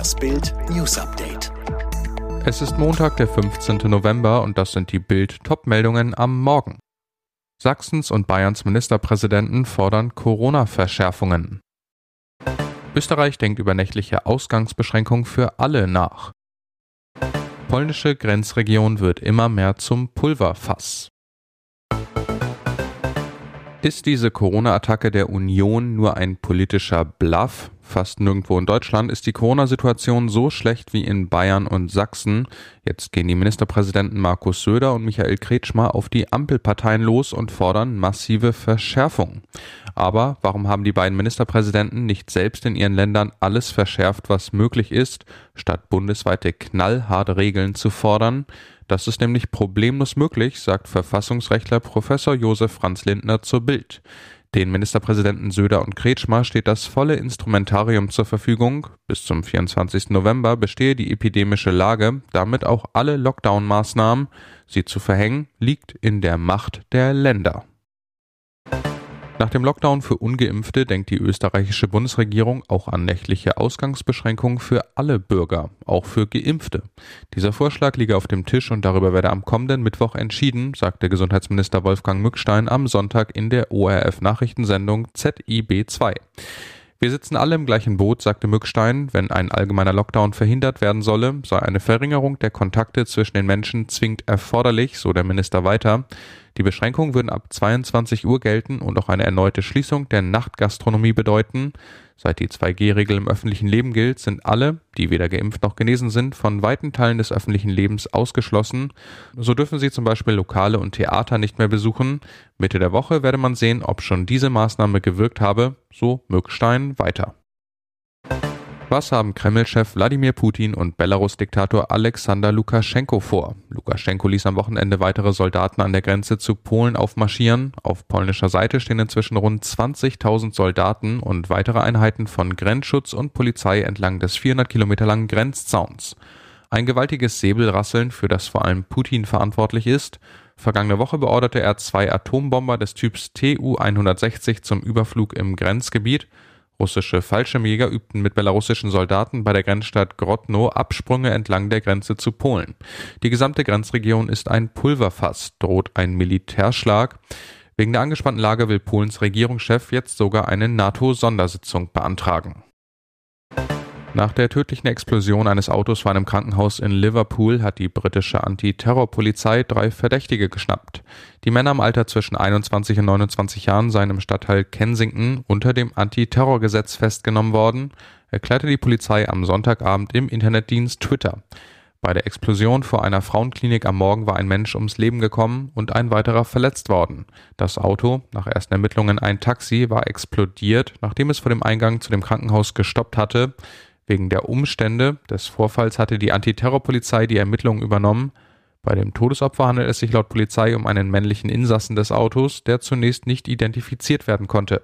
Das Bild News Update. Es ist Montag, der 15. November und das sind die Bild Topmeldungen am Morgen. Sachsens und Bayerns Ministerpräsidenten fordern Corona-Verschärfungen. Österreich denkt über nächtliche Ausgangsbeschränkungen für alle nach. Polnische Grenzregion wird immer mehr zum Pulverfass. Ist diese Corona-Attacke der Union nur ein politischer Bluff? Fast nirgendwo in Deutschland ist die Corona-Situation so schlecht wie in Bayern und Sachsen. Jetzt gehen die Ministerpräsidenten Markus Söder und Michael Kretschmer auf die Ampelparteien los und fordern massive Verschärfung. Aber warum haben die beiden Ministerpräsidenten nicht selbst in ihren Ländern alles verschärft, was möglich ist, statt bundesweite knallharte Regeln zu fordern? Das ist nämlich problemlos möglich, sagt Verfassungsrechtler Professor Josef Franz Lindner zur Bild. Den Ministerpräsidenten Söder und Kretschmer steht das volle Instrumentarium zur Verfügung. Bis zum 24. November bestehe die epidemische Lage, damit auch alle Lockdown-Maßnahmen. Sie zu verhängen, liegt in der Macht der Länder. Nach dem Lockdown für ungeimpfte denkt die österreichische Bundesregierung auch an nächtliche Ausgangsbeschränkungen für alle Bürger, auch für geimpfte. Dieser Vorschlag liege auf dem Tisch und darüber werde am kommenden Mittwoch entschieden, sagte Gesundheitsminister Wolfgang Mückstein am Sonntag in der ORF Nachrichtensendung ZIB2. Wir sitzen alle im gleichen Boot, sagte Mückstein. Wenn ein allgemeiner Lockdown verhindert werden solle, sei eine Verringerung der Kontakte zwischen den Menschen zwingend erforderlich, so der Minister weiter. Die Beschränkungen würden ab 22 Uhr gelten und auch eine erneute Schließung der Nachtgastronomie bedeuten. Seit die 2G-Regel im öffentlichen Leben gilt, sind alle, die weder geimpft noch genesen sind, von weiten Teilen des öffentlichen Lebens ausgeschlossen. So dürfen sie zum Beispiel Lokale und Theater nicht mehr besuchen. Mitte der Woche werde man sehen, ob schon diese Maßnahme gewirkt habe, so Mückstein weiter. Was haben Kreml-Chef Wladimir Putin und Belarus-Diktator Alexander Lukaschenko vor? Lukaschenko ließ am Wochenende weitere Soldaten an der Grenze zu Polen aufmarschieren. Auf polnischer Seite stehen inzwischen rund 20.000 Soldaten und weitere Einheiten von Grenzschutz und Polizei entlang des 400 Kilometer langen Grenzzauns. Ein gewaltiges Säbelrasseln, für das vor allem Putin verantwortlich ist. Vergangene Woche beorderte er zwei Atombomber des Typs Tu-160 zum Überflug im Grenzgebiet. Russische Fallschirmjäger übten mit belarussischen Soldaten bei der Grenzstadt Grodno Absprünge entlang der Grenze zu Polen. Die gesamte Grenzregion ist ein Pulverfass, droht ein Militärschlag. Wegen der angespannten Lage will Polens Regierungschef jetzt sogar eine NATO-Sondersitzung beantragen. Nach der tödlichen Explosion eines Autos vor einem Krankenhaus in Liverpool hat die britische Antiterrorpolizei drei Verdächtige geschnappt. Die Männer im Alter zwischen 21 und 29 Jahren seien im Stadtteil Kensington unter dem Antiterrorgesetz festgenommen worden, erklärte die Polizei am Sonntagabend im Internetdienst Twitter. Bei der Explosion vor einer Frauenklinik am Morgen war ein Mensch ums Leben gekommen und ein weiterer verletzt worden. Das Auto, nach ersten Ermittlungen ein Taxi, war explodiert, nachdem es vor dem Eingang zu dem Krankenhaus gestoppt hatte. Wegen der Umstände des Vorfalls hatte die Antiterrorpolizei die Ermittlungen übernommen. Bei dem Todesopfer handelt es sich laut Polizei um einen männlichen Insassen des Autos, der zunächst nicht identifiziert werden konnte.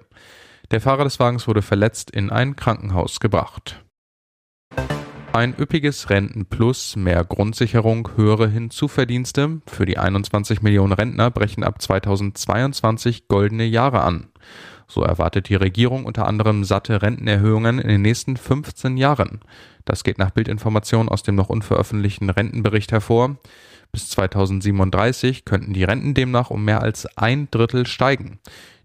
Der Fahrer des Wagens wurde verletzt in ein Krankenhaus gebracht. Ein üppiges Rentenplus, mehr Grundsicherung, höhere Hinzuverdienste. Für die 21 Millionen Rentner brechen ab 2022 goldene Jahre an. So erwartet die Regierung unter anderem satte Rentenerhöhungen in den nächsten 15 Jahren. Das geht nach Bildinformation aus dem noch unveröffentlichten Rentenbericht hervor. Bis 2037 könnten die Renten demnach um mehr als ein Drittel steigen.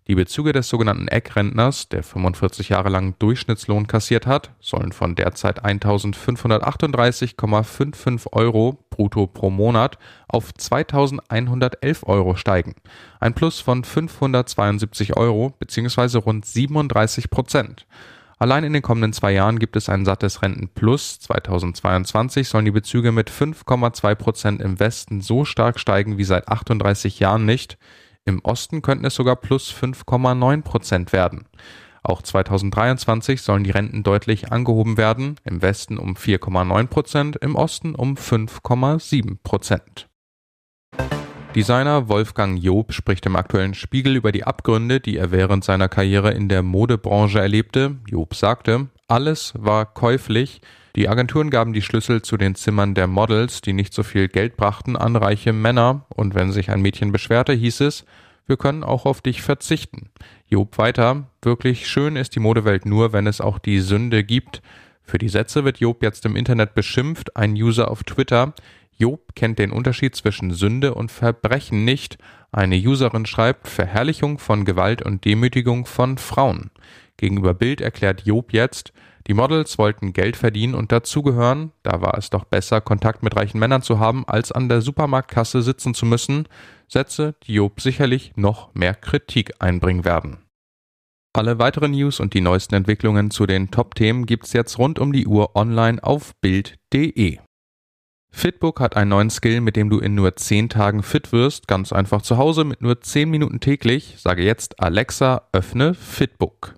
Die Bezüge des sogenannten Eckrentners, der 45 Jahre lang Durchschnittslohn kassiert hat, sollen von derzeit 1538,55 Euro brutto pro Monat auf 2111 Euro steigen. Ein Plus von 572 Euro bzw. rund 37 Prozent. Allein in den kommenden zwei Jahren gibt es ein sattes Rentenplus. 2022 sollen die Bezüge mit 5,2 Prozent im Westen so stark steigen wie seit 38 Jahren nicht. Im Osten könnten es sogar plus 5,9 Prozent werden. Auch 2023 sollen die Renten deutlich angehoben werden, im Westen um 4,9 Prozent, im Osten um 5,7 Prozent. Designer Wolfgang Job spricht im aktuellen Spiegel über die Abgründe, die er während seiner Karriere in der Modebranche erlebte. Job sagte, alles war käuflich, die Agenturen gaben die Schlüssel zu den Zimmern der Models, die nicht so viel Geld brachten, an reiche Männer, und wenn sich ein Mädchen beschwerte, hieß es, wir können auch auf dich verzichten. Job weiter, wirklich schön ist die Modewelt nur, wenn es auch die Sünde gibt. Für die Sätze wird Job jetzt im Internet beschimpft, ein User auf Twitter. Job kennt den Unterschied zwischen Sünde und Verbrechen nicht. Eine Userin schreibt Verherrlichung von Gewalt und Demütigung von Frauen. Gegenüber Bild erklärt Job jetzt, die Models wollten Geld verdienen und dazugehören, da war es doch besser, Kontakt mit reichen Männern zu haben, als an der Supermarktkasse sitzen zu müssen, Sätze, die Job sicherlich noch mehr Kritik einbringen werden. Alle weiteren News und die neuesten Entwicklungen zu den Top-Themen gibt's jetzt rund um die Uhr online auf Bild.de. Fitbook hat einen neuen Skill, mit dem du in nur 10 Tagen fit wirst, ganz einfach zu Hause mit nur 10 Minuten täglich. Sage jetzt Alexa, öffne Fitbook.